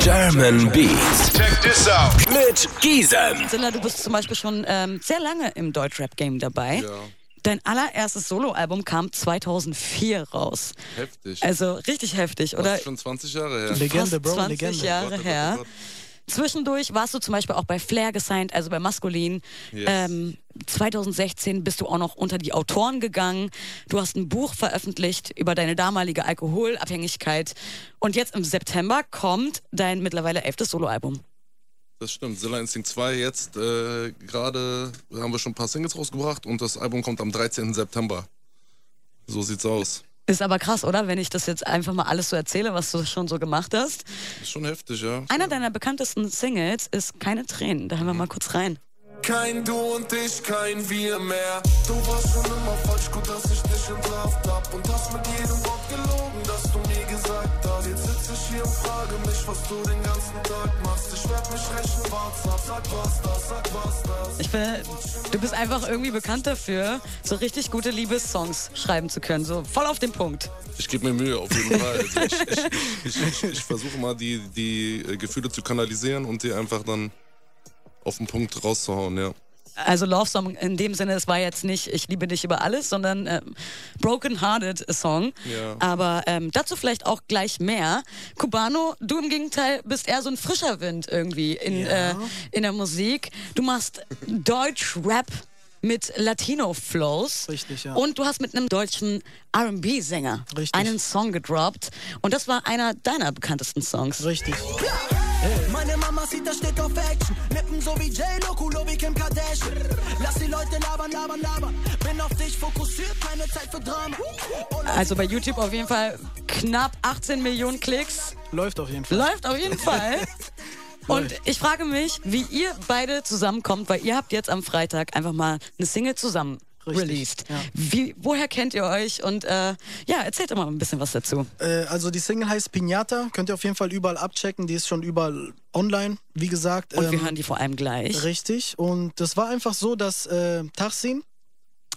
German Beats. Check this out. Mit Gisem. Silla, du bist zum Beispiel schon ähm, sehr lange im Deutschrap-Game dabei. Ja, Dein allererstes Soloalbum kam 2004 raus. heftig. Also richtig heftig, das oder? ist schon 20 Jahre her. Legende, Bro, 20 Legende. Jahre Gott, oh Gott, her. oh Gott. Zwischendurch warst du zum Beispiel auch bei Flair gesigned, also bei Maskulin. Yes. Ähm, 2016 bist du auch noch unter die Autoren gegangen. Du hast ein Buch veröffentlicht über deine damalige Alkoholabhängigkeit. Und jetzt im September kommt dein mittlerweile elftes Soloalbum. Das stimmt. Zilla Instinct 2 jetzt äh, gerade haben wir schon ein paar Singles rausgebracht und das Album kommt am 13. September. So sieht's aus. Ist aber krass, oder? Wenn ich das jetzt einfach mal alles so erzähle, was du schon so gemacht hast. Ist schon heftig, ja. Einer deiner bekanntesten Singles ist Keine Tränen. Da hören wir mal kurz rein. Kein Du und ich, kein Wir mehr. Du warst schon immer falsch, gut, dass ich dich entlarvt hab. Und hast mit jedem Wort gelogen, sitz ich hier und frage mich, was du den ganzen Tag machst. Ich werd mich rächen, wart's ab, sag was das, sag was das. Ich finde, du bist einfach irgendwie bekannt dafür, so richtig gute Liebessongs schreiben zu können. So voll auf den Punkt. Ich gebe mir Mühe, auf jeden Fall. Also ich ich, ich, ich, ich versuche mal, die, die Gefühle zu kanalisieren und die einfach dann auf den Punkt rauszuhauen, ja. Also Love Song in dem Sinne, es war jetzt nicht Ich liebe dich über alles, sondern ähm, Broken Hearted Song. Ja. Aber ähm, dazu vielleicht auch gleich mehr. Cubano, du im Gegenteil bist eher so ein frischer Wind irgendwie in, äh, in der Musik. Du machst Deutsch-Rap mit Latino-Flows. Richtig, ja. Und du hast mit einem deutschen R&B-Sänger einen Song gedroppt. Und das war einer deiner bekanntesten Songs. Richtig. Meine Mama sieht, das steht auf Action. Lippen so wie J-Lo, Kulo wie Kim Kardashian. Lass die Leute labern, labern, labern. Bin auf dich fokussiert, keine Zeit für Drama. Und Also bei YouTube auf jeden Fall knapp 18 Millionen Klicks. Läuft auf jeden Fall. Läuft auf jeden Fall. Und ich frage mich, wie ihr beide zusammenkommt, weil ihr habt jetzt am Freitag einfach mal eine Single zusammen Richtig, released. ja. Wie, woher kennt ihr euch? Und äh, ja, erzählt mal ein bisschen was dazu. Äh, also die Single heißt Pinata, könnt ihr auf jeden Fall überall abchecken. Die ist schon überall online, wie gesagt. Und wir Ähm, hören die vor allem gleich. Richtig. Und das war einfach so, dass äh, Tachsin,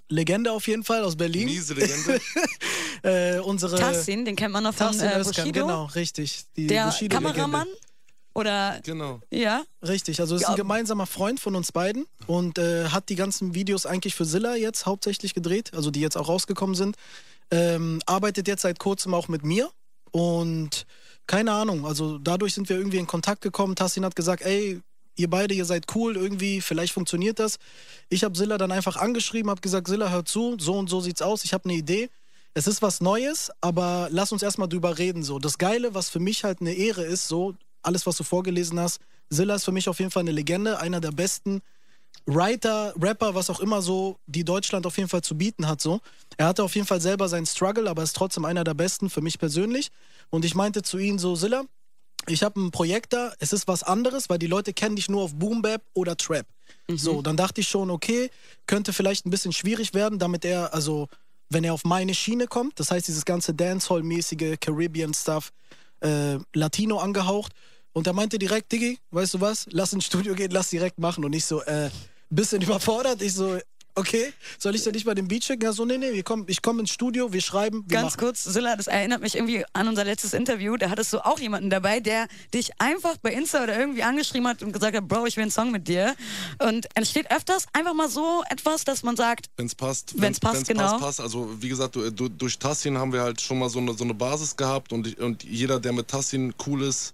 Legende auf jeden Fall aus Berlin, Miese Legende. äh, unsere Tassin, den kennt man noch von Tassin äh, Özkan, Bushido. genau, richtig. Die Der Bushido-Legende. Kameramann? Oder genau. ja? Richtig, also es ist ein gemeinsamer Freund von uns beiden und äh, hat die ganzen Videos eigentlich für Silla jetzt hauptsächlich gedreht, also die jetzt auch rausgekommen sind. Ähm, arbeitet jetzt seit kurzem auch mit mir und keine Ahnung, also dadurch sind wir irgendwie in Kontakt gekommen. Tassin hat gesagt, ey, ihr beide, ihr seid cool, irgendwie, vielleicht funktioniert das. Ich habe Silla dann einfach angeschrieben, habe gesagt, Silla, hör zu, so und so sieht's aus, ich habe eine Idee. Es ist was Neues, aber lass uns erstmal drüber reden. So. Das Geile, was für mich halt eine Ehre ist, so, alles, was du vorgelesen hast, Silla ist für mich auf jeden Fall eine Legende, einer der besten Writer, Rapper, was auch immer so, die Deutschland auf jeden Fall zu bieten hat. So. Er hatte auf jeden Fall selber seinen Struggle, aber ist trotzdem einer der besten für mich persönlich. Und ich meinte zu ihm so, Silla, ich habe ein Projekt da, es ist was anderes, weil die Leute kennen dich nur auf Boom Bap oder Trap. So, dann dachte ich schon, okay, könnte vielleicht ein bisschen schwierig werden, damit er, also, wenn er auf meine Schiene kommt, das heißt, dieses ganze Dancehall-mäßige Caribbean-Stuff, äh, Latino angehaucht. Und er meinte direkt, Diggi, weißt du was, lass ins Studio gehen, lass direkt machen. Und ich so, äh, bisschen überfordert. Ich so, okay, soll ich dir nicht mal den Beat schicken? Er so, nee, nee, wir kommen, ich komme ins Studio, wir schreiben, wir Ganz machen. kurz, Silla, das erinnert mich irgendwie an unser letztes Interview. Da hattest du auch jemanden dabei, der dich einfach bei Insta oder irgendwie angeschrieben hat und gesagt hat, Bro, ich will einen Song mit dir. Und entsteht öfters einfach mal so etwas, dass man sagt, Wenn es passt. Wenn's passt, genau. Passt, passt. Also wie gesagt, du, du, durch Tassin haben wir halt schon mal so eine, so eine Basis gehabt und, ich- und jeder, der mit Tassin cool ist,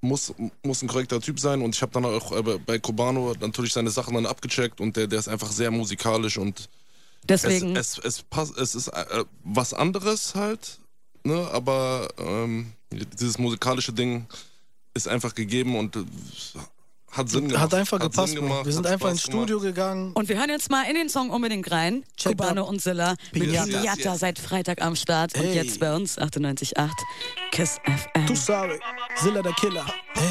muss, muss ein korrekter Typ sein. Und ich habe dann auch äh, bei Cubano natürlich seine Sachen dann abgecheckt und der, der ist einfach sehr musikalisch und deswegen. es, es, es, passt, es ist äh, was anderes halt, ne? aber ähm, dieses musikalische Ding ist einfach gegeben und äh, hat Sinn gemacht. Hat einfach Hat gepasst, gemacht, Wir sind einfach Spaß ins Studio gemacht. gegangen. Und wir hören jetzt mal in den Song unbedingt rein. Check Cubano up. und Silla mit yes. seit Freitag am Start und Hey. jetzt bei uns 98.8 KISS FM. Du sorry, Silla der Killer. Hey.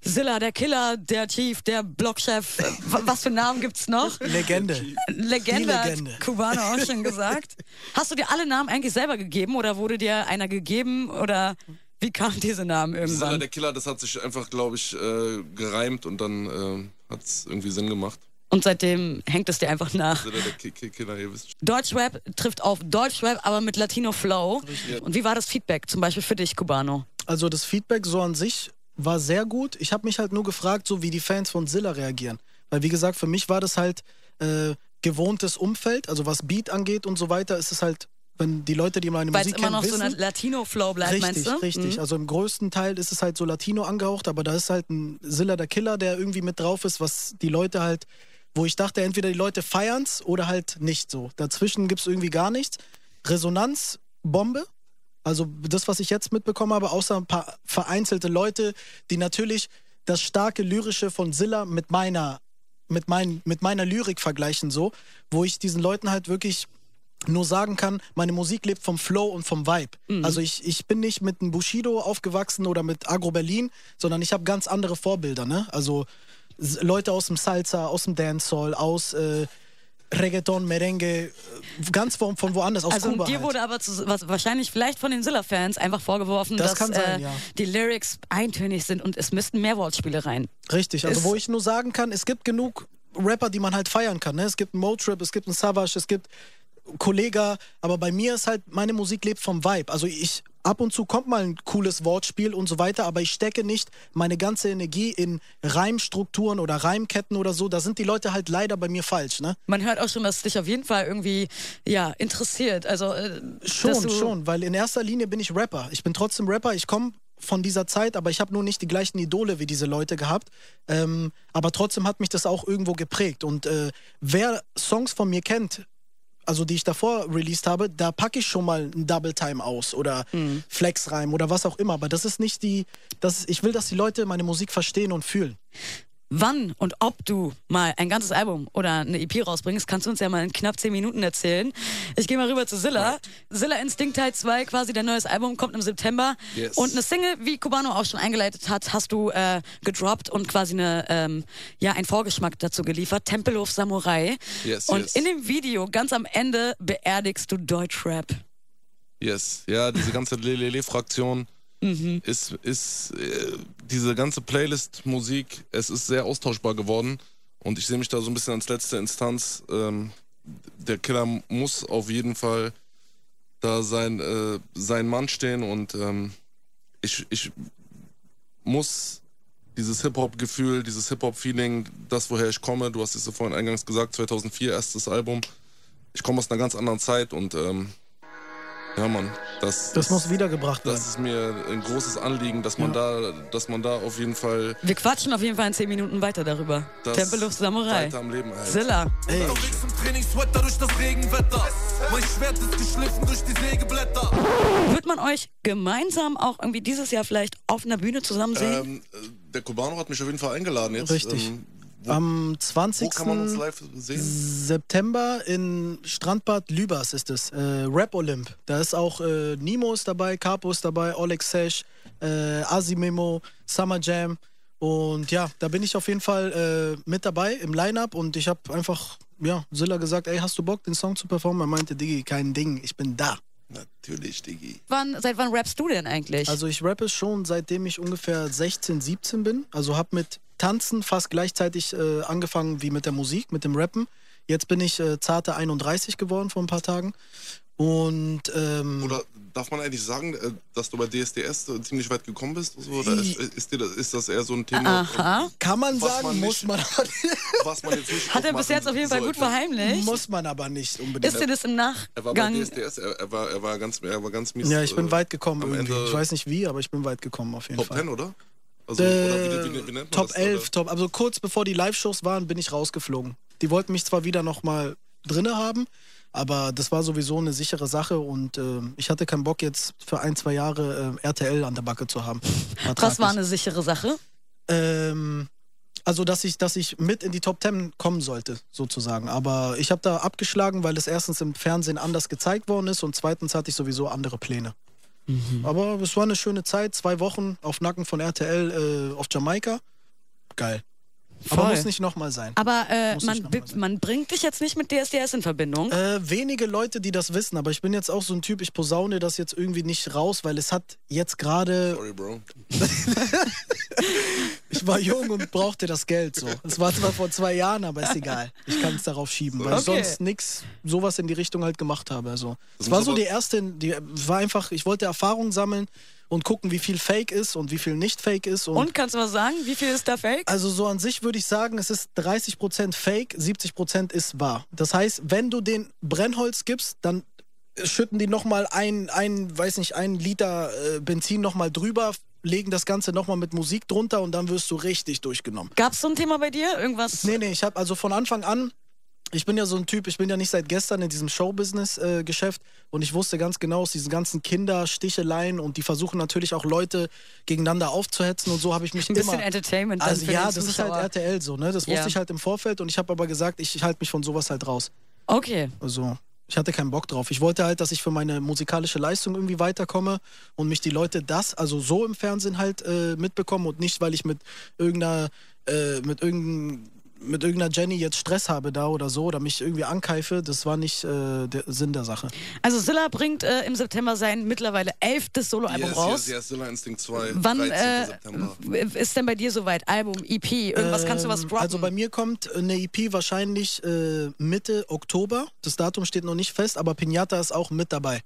Silla, der Killer, der Chief, der Blockchef. Wa- Was für Namen gibt's noch? Legende. Legende, Die hat. Cubano auch schon gesagt. Hast du dir alle Namen eigentlich selber gegeben oder wurde dir einer gegeben oder wie kamen diese Namen irgendwann? der Killer, das hat sich einfach, glaube ich, äh, gereimt und dann äh, hat es irgendwie Sinn gemacht. Und seitdem hängt es dir einfach nach. Silla der Ki- Ki- Killer, ihr wisst. Deutschrap trifft auf Deutschrap, aber mit Latino Flow. Und wie war das Feedback zum Beispiel für dich, Cubano? Also das Feedback so an sich war sehr gut. Ich habe mich halt nur gefragt, so wie die Fans von Zilla reagieren. Weil wie gesagt, für mich war das halt äh, gewohntes Umfeld, also was Beat angeht und so weiter, ist es halt, wenn die Leute, die meine Weil es Musik immer kennen, noch so wissen, ein Latino-Flow bleibt, Richtig, meinst du? richtig. Mhm. Also im größten Teil ist es halt so Latino angehaucht, aber da ist halt ein Zilla der Killer, der irgendwie mit drauf ist, was die Leute halt, wo ich dachte, entweder die Leute feiern's oder halt nicht so. Dazwischen gibt's irgendwie gar nichts. Resonanz, Bombe. Also das, was ich jetzt mitbekommen habe, außer ein paar vereinzelte Leute, die natürlich das starke Lyrische von Zilla mit meiner, mit, mein, mit meiner Lyrik vergleichen, so, wo ich diesen Leuten halt wirklich nur sagen kann, meine Musik lebt vom Flow und vom Vibe. Also ich, ich bin nicht mit einem Bushido aufgewachsen oder mit Agro Berlin, sondern ich habe ganz andere Vorbilder. Ne? Also Leute aus dem Salsa, aus dem Dancehall, aus äh, Reggaeton, Merengue, äh, ganz von, von woanders, aus Also Kuba dir halt. wurde aber zu, was, wahrscheinlich vielleicht von den Zilla-Fans einfach vorgeworfen, Das dass sein, äh, ja. die Lyrics eintönig sind und es müssten mehr Wortspiele rein. Richtig, also Ist- wo ich nur sagen kann, es gibt genug Rapper, die man halt feiern kann. Ne? Es gibt einen Motrip, es gibt einen Savage, es gibt Kollega, aber bei mir ist halt, meine Musik lebt vom Vibe. Also ich, ab und zu kommt mal ein cooles Wortspiel und so weiter, aber ich stecke nicht meine ganze Energie in Reimstrukturen oder Reimketten oder so. Da sind die Leute halt leider bei mir falsch, ne? Man hört auch schon, dass es dich auf jeden Fall irgendwie ja, interessiert. Also äh, Schon, schon, weil in erster Linie bin ich Rapper. Ich bin trotzdem Rapper, ich komme von dieser Zeit, aber ich habe nur nicht die gleichen Idole wie diese Leute gehabt. Ähm, aber trotzdem hat mich das auch irgendwo geprägt. Und äh, wer Songs von mir kennt, also die ich davor released habe, da packe ich schon mal einen Double Time aus oder Mhm. Flexreim oder was auch immer. Aber das ist nicht die, das, ich will, dass die Leute meine Musik verstehen und fühlen. Wann und ob du mal ein ganzes Album oder eine EP rausbringst, kannst du uns ja mal in knapp 10 Minuten erzählen. Ich gehe mal rüber zu Zilla. Zilla Instinct Teil 2, quasi dein neues Album, kommt im September. Yes. Und eine Single, wie Cubano auch schon eingeleitet hat, hast du äh, gedroppt und quasi eine, ähm, ja, einen Vorgeschmack dazu geliefert. Tempelhof Samurai. Yes, und yes. in dem Video, ganz am Ende, beerdigst du Deutschrap. Yes, ja, diese ganze Lelele-Fraktion ist, ist äh, diese ganze Playlist-Musik, es ist sehr austauschbar geworden und ich sehe mich da so ein bisschen als letzte Instanz. Ähm, der Killer muss auf jeden Fall da sein, äh, sein Mann stehen und ähm, ich, ich muss dieses Hip-Hop-Gefühl, dieses Hip-Hop-Feeling, das woher ich komme, du hast es ja vorhin eingangs gesagt, 2004 erstes Album. Ich komme aus einer ganz anderen Zeit und ähm, ja, Mann, das, Das muss wiedergebracht werden. das ist mir ein großes Anliegen, dass man da, dass man da auf jeden Fall Wir quatschen auf jeden Fall in 10 Minuten weiter darüber. das Tempelhof Samurai. weiter am Leben hält. Zilla. Unterwegs im Trainingssweater durch das Regenwetter. Mein Schwert ist geschliffen durch die Sägeblätter. Wird man euch gemeinsam auch irgendwie dieses Jahr vielleicht auf einer Bühne zusammen sehen? Ähm, äh, der Cubano hat mich auf jeden Fall eingeladen jetzt. Richtig. Ähm, wo, Am wo 20. kann man uns live sehen? September in Strandbad Lübers ist es. Äh, Rap Olymp. Da ist auch äh, Nimo ist dabei, Capo ist dabei, Oleg Sesh, äh, Asimemo, Summer Jam. Und ja, da bin ich auf jeden Fall äh, mit dabei im Line-Up und ich habe einfach, ja, Zilla gesagt, ey, hast du Bock, den Song zu performen? Er meinte, Diggi, kein Ding, ich bin da. Natürlich, Digi. Wann, seit wann rappst du denn eigentlich? Also ich rappe schon seitdem ich ungefähr 16, 17 bin. Also habe mit Tanzen fast gleichzeitig äh, angefangen wie mit der Musik, mit dem Rappen. Jetzt bin ich äh, zarte 31 geworden vor ein paar Tagen. Und ähm, Oder darf man eigentlich sagen, äh, dass du bei DSDS so ziemlich weit gekommen bist? Oder I- ist, ist, dir das, ist das eher so ein Thema, Aha. kann man was sagen, man muss nicht- man was man jetzt nicht Hat er bis jetzt auf jeden Fall gut sollte? verheimlicht. muss man aber nicht unbedingt. Ist dir das im Er war bei Nachgang? DSDS, er, er, war, er, war ganz, er war ganz mies. ja, ich bin äh, weit gekommen irgendwie. Ende Ich weiß nicht wie, aber ich bin weit gekommen auf jeden Top Fall. 10, oder? Also, Äh, oder wie, wie, wie nennt man Top das, 11, oder? Top, also kurz bevor die Live-Shows waren, bin ich rausgeflogen. Die wollten mich zwar wieder nochmal drinne haben, aber das war sowieso eine sichere Sache und äh, ich hatte keinen Bock jetzt für ein, zwei Jahre äh, RTL an der Backe zu haben. Was war eine sichere Sache? Ähm, also, dass ich, dass ich mit in die Top 10 kommen sollte, sozusagen. Aber ich habe da abgeschlagen, weil es erstens im Fernsehen anders gezeigt worden ist und zweitens hatte ich sowieso andere Pläne. Aber es war eine schöne Zeit, zwei Wochen auf Nacken von RTL äh, auf Jamaika. Geil. Aber Voll. muss nicht nochmal sein. Aber äh, ich man, noch mal sagen. man bringt dich jetzt nicht mit DSDS in Verbindung. Äh, wenige Leute, die das wissen, aber ich bin jetzt auch so ein Typ, ich posaune das jetzt irgendwie nicht raus, weil es hat jetzt gerade Sorry, Bro. Ich war jung und brauchte das Geld so. Es war zwar vor zwei Jahren, aber ist egal. Ich kann es darauf schieben, weil ich Okay. sonst nix sowas in die Richtung halt gemacht habe. Also, es Das war so aber- die erste, die war einfach, ich wollte Erfahrung sammeln und gucken, wie viel Fake ist und wie viel nicht Fake ist. Und, Und kannst du was sagen? Wie viel ist da fake? also so an sich würde ich sagen, es ist 30% Fake, 70% ist wahr. Das heißt, wenn du den Brennholz gibst, dann schütten die nochmal ein, ein, weiß nicht, ein Liter äh, Benzin nochmal drüber, legen das Ganze nochmal mit Musik drunter und dann wirst du richtig durchgenommen. Gab es so ein Thema bei dir? Irgendwas? Nee, nee, ich habe also von Anfang an, ich bin ja so ein Typ, ich bin ja nicht seit gestern in diesem Showbusiness-Geschäft und ich wusste ganz genau aus diesen ganzen Kindersticheleien und die versuchen natürlich auch Leute gegeneinander aufzuhetzen und so habe ich mich Ein bisschen immer... Entertainment Also ja, das ist halt Zuschauer. RTL so, ne? Das wusste Ja. ich halt im Vorfeld und ich habe aber gesagt, ich halte mich von sowas halt raus. Okay. Also ich hatte keinen Bock drauf. Ich wollte halt, dass ich für meine musikalische Leistung irgendwie weiterkomme und mich die Leute das, also so im Fernsehen halt äh, mitbekommen und nicht, weil ich mit irgendeiner, äh, mit irgendein, mit irgendeiner Jenny jetzt Stress habe da oder so oder mich irgendwie ankeife. Das war nicht äh, der Sinn der Sache. Also Silla bringt äh, im September sein mittlerweile elftes Soloalbum Yes, raus. yes, yes, Silla Instinct 2, Wann 13. äh, September. ist denn bei dir soweit? Album, EP, irgendwas kannst du was droppen? Also bei mir kommt eine EP wahrscheinlich äh, Mitte Oktober. Das Datum steht noch nicht fest, aber Pinata ist auch mit dabei.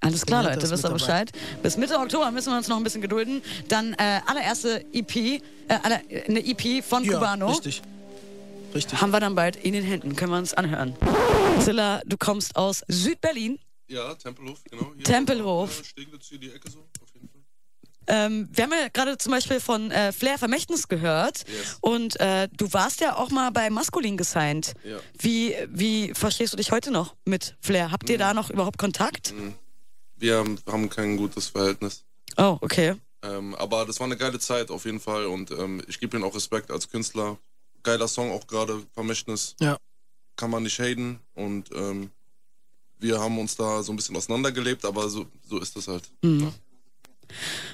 Alles klar, Leute, ist wisst ihr. Bescheid. Bis Mitte Oktober müssen wir uns noch ein bisschen gedulden. Dann äh, allererste EP, äh, aller, eine EP von Ja, Cubano. richtig. Richtig. Haben wir dann bald in den Händen, können wir uns anhören. Silla, du kommst aus Südberlin. Ja, Tempelhof, genau. Hier Tempelhof. Äh, Steglitz hier die Ecke so, auf jeden Fall. Ähm, wir haben ja gerade zum Beispiel von äh, Flair Vermächtnis gehört. Yes. Und äh, du warst ja auch mal bei Maskulin gesigned. Ja. Wie, wie verstehst du dich heute noch mit Flair? Habt ihr Mhm. da noch überhaupt Kontakt? Wir haben, haben kein gutes Verhältnis. Oh, okay. Ähm, aber das war eine geile Zeit auf jeden Fall und ähm, ich gebe ihm auch Respekt als Künstler. Geiler Song auch gerade, Vermächtnis. Ja. Kann man nicht haten und ähm, wir haben uns da so ein bisschen auseinandergelebt, aber so, so ist das halt. Mhm. Ja.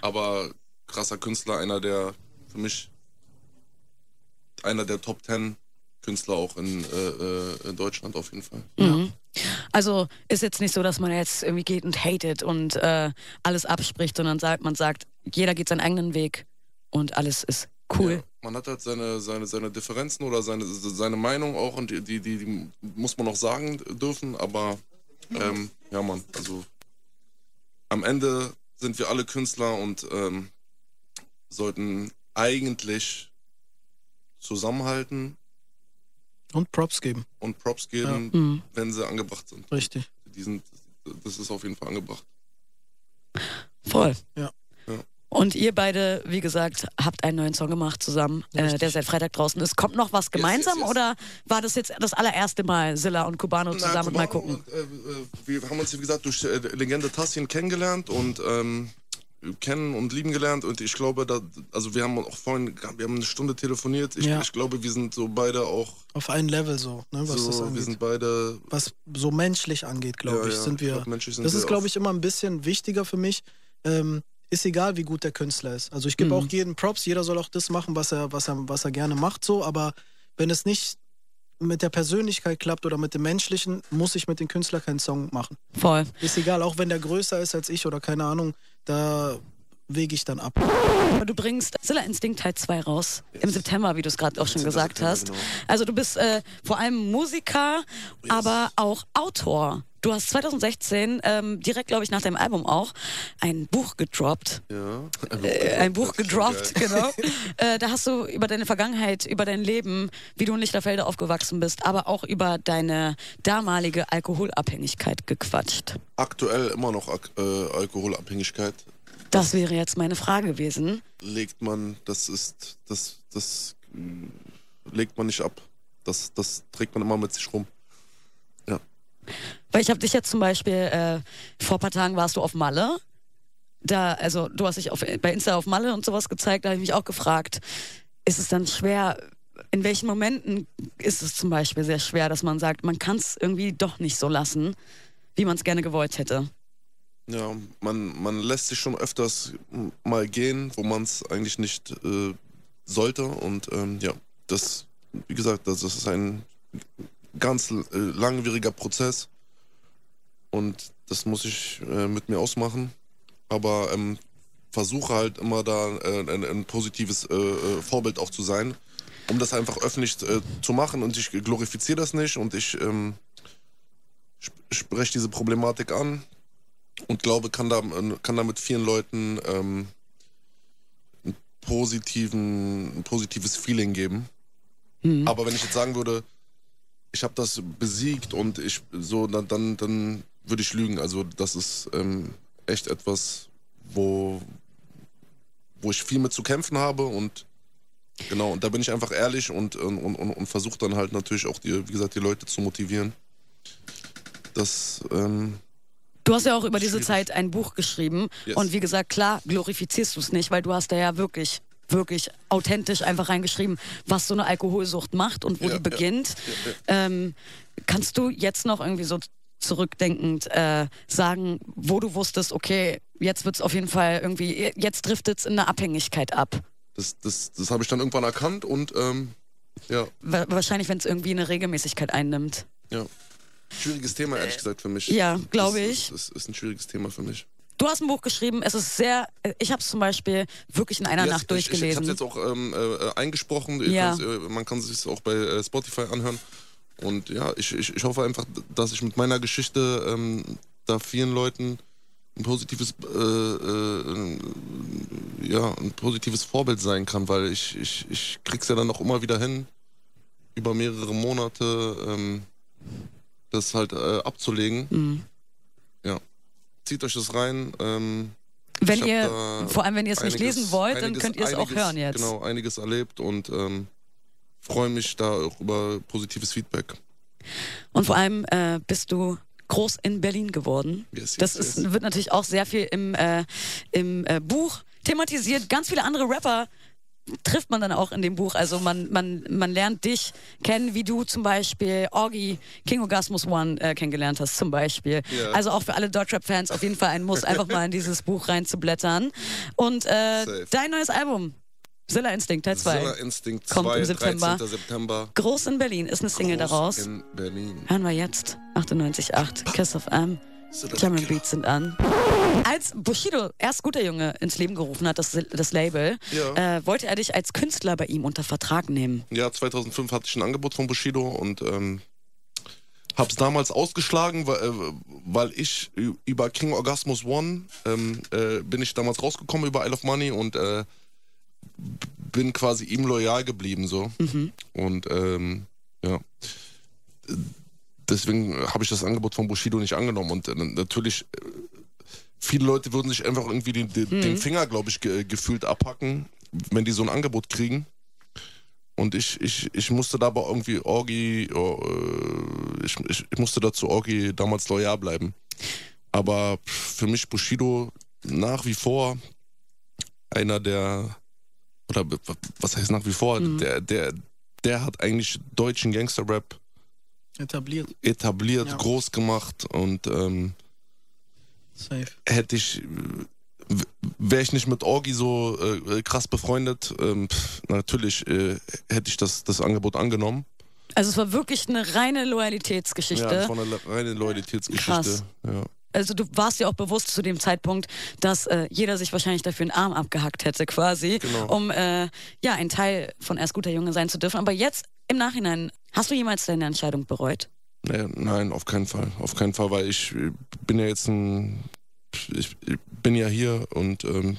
Aber krasser Künstler, einer der für mich einer der Top 10 Künstler auch in, äh, äh, in Deutschland auf jeden Fall. Mhm. Also ist jetzt nicht so, dass man jetzt irgendwie geht und hatet und äh, alles abspricht, sondern sagt, man sagt, jeder geht seinen eigenen Weg und alles ist cool. Ja, man hat halt seine, seine, seine Differenzen oder seine, seine Meinung auch und die, die, die, muss man auch sagen dürfen, aber ähm, ja man, also am Ende sind wir alle Künstler und ähm, sollten eigentlich zusammenhalten Und Props geben. und Props geben, Mhm. wenn sie angebracht sind. Richtig. Die sind, das ist auf jeden Fall angebracht. Voll. Ja. Und ihr beide, wie gesagt, habt einen neuen Song gemacht zusammen, äh, der seit Freitag draußen ist. Kommt noch was gemeinsam yes, yes. oder war das jetzt das allererste Mal Silla und Cubano Na, zusammen? mal Cubano gucken. Und, äh, äh, wir haben uns, wie gesagt, durch äh, Legende Tassin kennengelernt und ähm, kennen und lieben gelernt und ich glaube, da, also wir haben auch vorhin, wir haben eine Stunde telefoniert. Ich, Ja. ich glaube, wir sind so beide auch Auf ein Level so, ne, was das so, wir angeht. sind beide, was so menschlich angeht, glaube Ja, ich, ja, sind wir. glaub, sind das wir ist, glaube ich, immer ein bisschen wichtiger für mich. Ähm, ist egal, wie gut der Künstler ist. Also ich gebe Mhm. auch jedem Props, jeder soll auch das machen, was er, was er, was er gerne macht, so, aber wenn es nicht mit der Persönlichkeit klappt oder mit dem Menschlichen, muss ich mit dem Künstler keinen Song machen. Voll. Ist egal, auch wenn der größer ist als ich oder keine Ahnung, da wege ich dann ab. Du bringst Silla Instinct Teil 2 raus im September, wie du es gerade auch schon 17. gesagt September, hast. genau. Also du bist äh, vor allem Musiker, aber auch Autor. Du hast 2016, ähm, direkt glaube ich nach deinem Album auch, ein Buch gedroppt. ja. Äh, ein Buch Das ist schon gedroppt, genau. äh, da hast du über deine Vergangenheit, über dein Leben, wie du in Lichterfelde aufgewachsen bist, aber auch über deine damalige Alkoholabhängigkeit gequatscht. Aktuell immer noch Ak äh, Alkoholabhängigkeit. Das wäre jetzt meine Frage gewesen. Legt man, das ist, das, das äh, legt man nicht ab. Das, das trägt man immer mit sich rum. Weil ich habe dich jetzt zum Beispiel, äh, vor ein paar Tagen warst du auf Malle. Da, also du hast dich auf, bei Insta auf Malle und sowas gezeigt, da habe ich mich auch gefragt, ist es dann schwer, in welchen Momenten ist es zum Beispiel sehr schwer, dass man sagt, man kann es irgendwie doch nicht so lassen, wie man es gerne gewollt hätte. Ja, man, man lässt sich schon öfters mal gehen, wo man es eigentlich nicht äh, sollte. Und ähm, ja, das, wie gesagt, das ist ein ganz äh, langwieriger Prozess. Und das muss ich äh, mit mir ausmachen. Aber ähm, versuche halt immer da äh, ein, ein positives äh, äh, Vorbild auch zu sein, um das einfach öffentlich zu machen. Und ich glorifiziere das nicht und ich ähm, sp spreche diese Problematik an und glaube, kann, da, kann da mit vielen Leuten ähm, einen positiven, ein positives Feeling geben. Aber wenn ich jetzt sagen würde, ich habe das besiegt und ich so, dann, dann, dann würde ich lügen. Also das ist ähm, echt etwas, wo, wo ich viel mit zu kämpfen habe und genau, und da bin ich einfach ehrlich und, und, und, und versuche dann halt natürlich auch die, wie gesagt, die Leute zu motivieren. Das, ähm, Du hast ja auch über diese. Zeit ein Buch geschrieben. Yes. Und wie gesagt, klar, glorifizierst du es nicht, weil du hast da ja wirklich, wirklich authentisch einfach reingeschrieben, was so eine Alkoholsucht macht und wo Ja, die beginnt. Ja, ja. Ähm, kannst du jetzt noch irgendwie so zurückdenkend äh, sagen, wo du wusstest, okay, jetzt wird es auf jeden Fall irgendwie, jetzt driftet es in eine Abhängigkeit ab? das, das, das habe ich dann irgendwann erkannt und ähm, ja, Wa- Wahrscheinlich, wenn es irgendwie eine Regelmäßigkeit einnimmt. ja. Schwieriges Thema, ehrlich gesagt, für mich. ja, glaube ich. Das, das ist ein schwieriges Thema für mich. Du hast ein Buch geschrieben, es ist sehr, ich habe es zum Beispiel wirklich in einer Ja, Nacht ich, ich, ich habe durchgelesen. jetzt auch ähm, äh, eingesprochen. Ja. äh, man kann es sich auch bei äh, Spotify anhören. Und ja, ich, ich, ich hoffe einfach, dass ich mit meiner Geschichte ähm, da vielen Leuten ein positives, äh, äh, ja, ein positives Vorbild sein kann, weil ich, ich, ich krieg's ja dann auch immer wieder hin, über mehrere Monate ähm, das halt äh, abzulegen. Mhm. Ja. Zieht euch das rein. Ähm, Wenn ihr, vor allem wenn ihr es nicht lesen wollt, dann einiges- könnt ihr es auch hören jetzt. Genau, einiges erlebt und ähm, freue mich da auch über positives Feedback. Und vor allem äh, bist du groß in Berlin geworden. Yes, yes, das ist, yes. wird natürlich auch sehr viel im, äh, im äh, Buch thematisiert. Ganz viele andere Rapper trifft man dann auch in dem Buch. Also man, man, man lernt dich kennen, wie du zum Beispiel Orgi King Orgasmus One äh, kennengelernt hast, zum Beispiel. Ja. Also auch für alle Deutschrap-Fans auf jeden Fall ein Muss, einfach mal in dieses Buch reinzublättern. Und äh, dein neues Album, Zilla Instinct Teil 2. Zilla Instinct 2, Kommt im September. 13. September. Groß in Berlin ist eine Single Groß daraus. In Berlin. Hören wir jetzt 98.8 Kiss of M. Zilla German Killer. Beats sind an. Als Bushido erst guter Junge ins Leben gerufen hat, das, das Label, Ja. äh, wollte er dich als Künstler bei ihm unter Vertrag nehmen. Ja, 2005 hatte ich ein Angebot von Bushido und ähm, hab's damals ausgeschlagen, weil, äh, weil ich über King Orgasmus One ähm, äh, bin ich damals rausgekommen über Isle of Money und äh, bin quasi ihm loyal geblieben so. Und ähm, ja. Deswegen habe ich das Angebot von Bushido nicht angenommen. Und äh, natürlich, äh, viele Leute würden sich einfach irgendwie den, den, den Finger, glaube ich, ge gefühlt abhacken, wenn die so ein Angebot kriegen. Und ich, ich, ich musste da aber irgendwie Orgi, oh, äh, ich, ich, ich musste dazu Orgi damals loyal bleiben. Aber für mich Bushido nach wie vor einer der, oder was heißt nach wie vor, der, der, der hat eigentlich deutschen Gangster-Rap Etabliert. etabliert, Ja. groß gemacht und ähm, Safe. hätte ich, wäre ich nicht mit Orgi so äh, krass befreundet, ähm, pff, natürlich äh, hätte ich das, das Angebot angenommen. Also es war wirklich eine reine Loyalitätsgeschichte. Ja, von einer reine Loyalitätsgeschichte. Krass. Ja. Also du warst dir auch bewusst zu dem Zeitpunkt, dass äh, jeder sich wahrscheinlich dafür einen Arm abgehackt hätte quasi, Genau. um äh, ja ein Teil von erst guter Junge sein zu dürfen. Aber jetzt im Nachhinein, hast du jemals deine Entscheidung bereut? Nee, nein, auf keinen Fall. Auf keinen Fall, weil ich äh, bin ja jetzt ein. Ich, ich bin ja hier und ähm,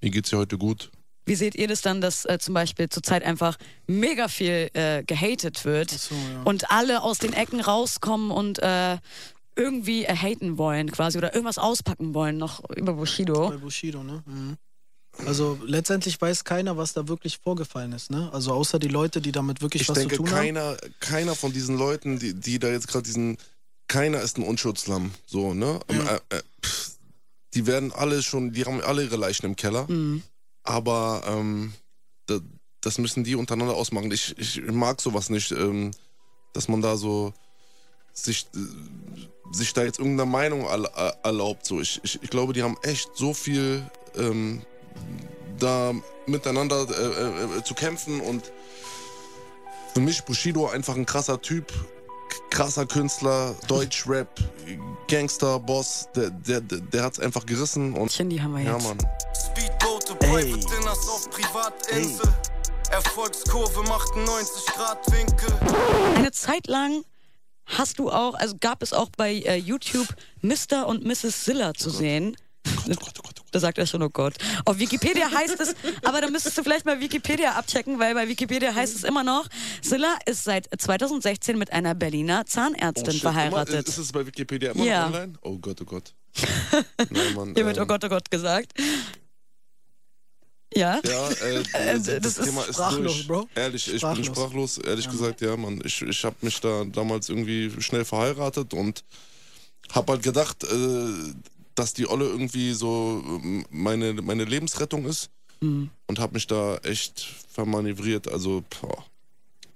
mir geht's ja heute gut. Wie seht ihr das dann, dass äh, zum Beispiel zurzeit einfach mega viel äh, gehatet wird so, ja. und alle aus den Ecken rauskommen und äh, irgendwie äh, haten wollen quasi oder irgendwas auspacken wollen noch über Bushido? Bei Bushido, ne? Mhm. Also letztendlich weiß keiner, was da wirklich vorgefallen ist, ne? Also außer die Leute, die damit wirklich Ich was denke, zu tun haben. keiner, keiner von diesen Leuten, die, die da jetzt gerade diesen. Keiner ist ein Unschuldslamm. So, ne? Ja. Äh, äh, pff, die werden alle schon, die haben alle ihre Leichen im Keller. Mhm. Aber ähm, da, das müssen die untereinander ausmachen. Ich, ich mag sowas nicht, ähm, dass man da so sich, äh, sich da jetzt irgendeine Meinung äh, erlaubt. So, ich, ich, ich glaube, die haben echt so viel ähm, da miteinander äh, äh, zu kämpfen und für mich Bushido einfach ein krasser Typ, krasser Künstler, Deutschrap, Gangster, Boss, der, der, der, hat's einfach gerissen und Shindy haben wir ja, jetzt. Mann. Speedboote, Ey. Private Dinners auf Privatinsel. Erfolgskurve macht einen 90 Grad Winkel. Eine Zeit lang hast du auch, also gab es auch bei äh, YouTube Mr. und Mrs. Zilla zu sehen. Da sagt er schon, oh Gott. Auf Wikipedia heißt es, aber da müsstest du vielleicht mal Wikipedia abchecken, weil bei Wikipedia heißt es immer noch, Silla ist seit 2016 mit einer Berliner Zahnärztin Oh, shit. verheiratet. Immer, ist es bei Wikipedia immer Ja. online? Oh Gott, oh Gott. Nein, Mann, Hier wird ähm, oh Gott, oh Gott gesagt. Ja? Ja, äh, Äh, das, das ist Thema ist sprachlos, durch. Bro. Ehrlich, ich Sprachlos. bin sprachlos. Ehrlich gesagt, ja, Mann. Ich, ich habe mich da damals irgendwie schnell verheiratet und habe halt gedacht, äh, dass die Olle irgendwie so ähm, meine, meine Lebensrettung ist Mhm. und habe mich da echt vermanövriert. Also, boah,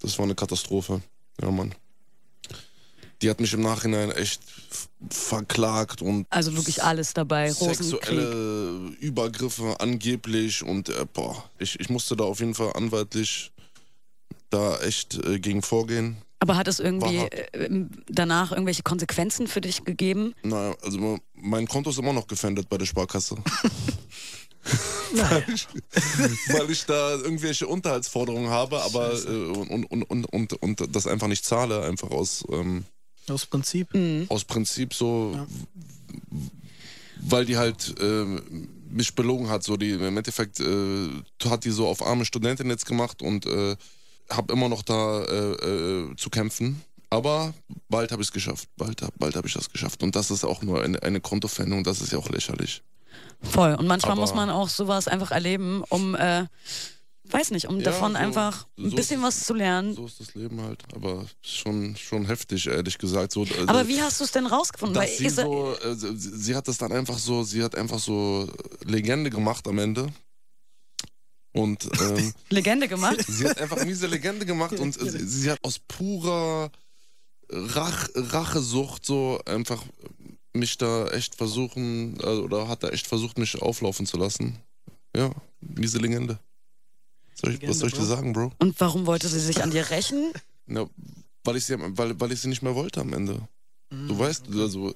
das war eine Katastrophe. Ja, Mann. Die hat mich im Nachhinein echt verklagt und Also wirklich alles dabei. Sexuelle Übergriffe angeblich und äh, boah, ich, ich musste da auf jeden Fall anwaltlich da echt äh, gegen vorgehen. Aber hat es irgendwie äh, danach irgendwelche Konsequenzen für dich gegeben? Na, also mein Konto ist immer noch gefändet bei der Sparkasse. weil, ich, weil ich da irgendwelche Unterhaltsforderungen habe, aber äh, und, und, und, und, und das einfach nicht zahle, einfach aus, ähm, Aus Prinzip. aus Prinzip so, weil die halt äh, mich belogen hat. So die im Endeffekt äh, hat die so auf arme Studentin jetzt gemacht und äh, habe immer noch da äh, äh, zu kämpfen. Aber bald habe ich es geschafft. Bald, bald habe ich das geschafft. Und das ist auch nur eine, eine Kontofendung. Das ist ja auch lächerlich. Voll. Und manchmal Aber- muss man auch sowas einfach erleben, um, äh, weiß nicht, um Ja, davon so- einfach ein so bisschen ist- was zu lernen. So ist das Leben halt. Aber schon, schon heftig, ehrlich gesagt. So, äh, Aber wie hast du es denn rausgefunden? Weil sie so, äh, sie, sie hat das dann einfach so, sie hat einfach so Legende gemacht am Ende. Und ähm, Legende gemacht. sie hat einfach miese Legende gemacht und äh, sie, sie hat aus purer Rach, Rachesucht so einfach mich da echt versuchen, äh, oder hat da echt versucht, mich auflaufen zu lassen. Ja, miese Legende. Soll ich, Legende, was soll ich dir Bro. sagen, Bro? Und warum wollte sie sich an dir rächen? Ja, weil ich sie, weil, weil ich sie nicht mehr wollte am Ende. Du weißt, also,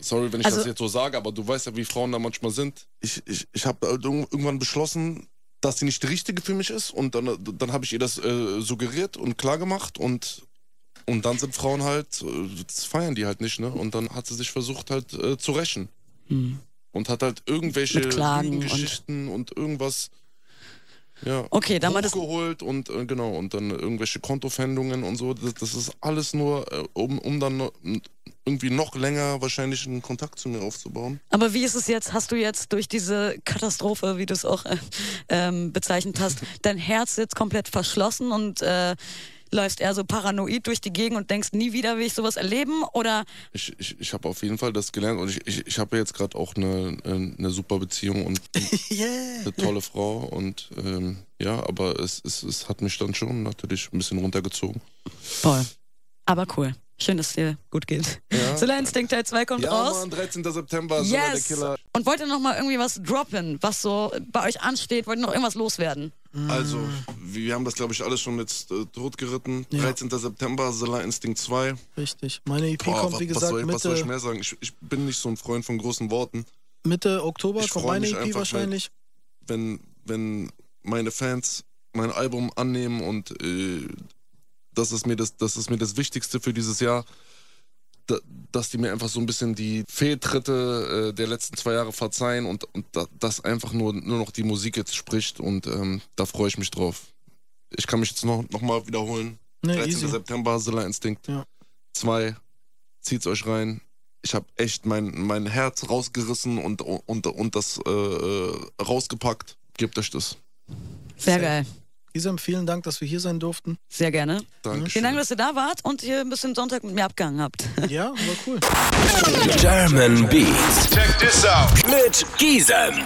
sorry, wenn ich Also- das jetzt so sage, aber du weißt ja, wie Frauen da manchmal sind. Ich, ich, ich habe irgendwann beschlossen, dass sie nicht die richtige für mich ist und dann, dann habe ich ihr das äh, suggeriert und klar gemacht und, und dann sind Frauen halt, äh, das feiern die halt nicht, ne? Und dann hat sie sich versucht halt äh, zu rächen. Und hat halt irgendwelche Klagen und- und, irgendwas ja, Okay, dann hochgeholt und äh, genau und dann irgendwelche Kontofendungen und so. Das, das ist alles nur, äh, um, um dann irgendwie noch länger wahrscheinlich einen Kontakt zu mir aufzubauen. Aber wie ist es jetzt? Hast du jetzt durch diese Katastrophe, wie du es auch äh, ähm, bezeichnet hast, dein Herz jetzt komplett verschlossen und äh, läufst eher so paranoid durch die Gegend und denkst, nie wieder will ich sowas erleben? Oder Ich, ich, ich habe auf jeden Fall das gelernt und ich, ich, ich habe jetzt gerade auch eine, äh, eine super Beziehung und Yeah. eine tolle Frau und ähm, ja, aber es, es, es hat mich dann schon natürlich ein bisschen runtergezogen. voll. Aber cool. Schön, dass es dir gut geht. Ja. Solar Instinct Teil 2 kommt Ja, raus. Mann, 13. September, Solar der Yes! Killer. Und wollt ihr noch mal irgendwie was droppen, was so bei euch ansteht? Wollt ihr noch irgendwas loswerden? Also, wir haben das, glaube ich, alles schon jetzt äh, totgeritten. Ja. 13. September, Solar Instinct 2. Richtig. Meine EP Boah, kommt, was, wie was, gesagt, soll, was soll ich Mitte, mehr sagen? Ich, ich bin nicht so ein Freund von großen Worten. Mitte Oktober Ich kommt meine EP einfach, wahrscheinlich. Wenn, wenn meine Fans mein Album annehmen und äh, das, ist mir das, das ist mir das Wichtigste für dieses Jahr, dass die mir einfach so ein bisschen die Fehltritte äh, der letzten zwei Jahre verzeihen und, und da, dass einfach nur, nur noch die Musik jetzt spricht und ähm, da freue ich mich drauf. Ich kann mich jetzt noch, noch mal wiederholen. Ne, 13. easy. September, Solar Instinct Ja. 2. Zieht's euch rein. Ich habe echt mein, mein Herz rausgerissen und, und, und das äh, äh, rausgepackt. Gebt euch das. Sehr Safe. geil. Isam, vielen Dank, dass wir hier sein durften. Sehr gerne. Danke. Vielen Dank, dass ihr da wart und hier ein bisschen Sonntag mit mir abgehangen habt. Ja, war cool. German Beats. Check this out. Mit Gisem.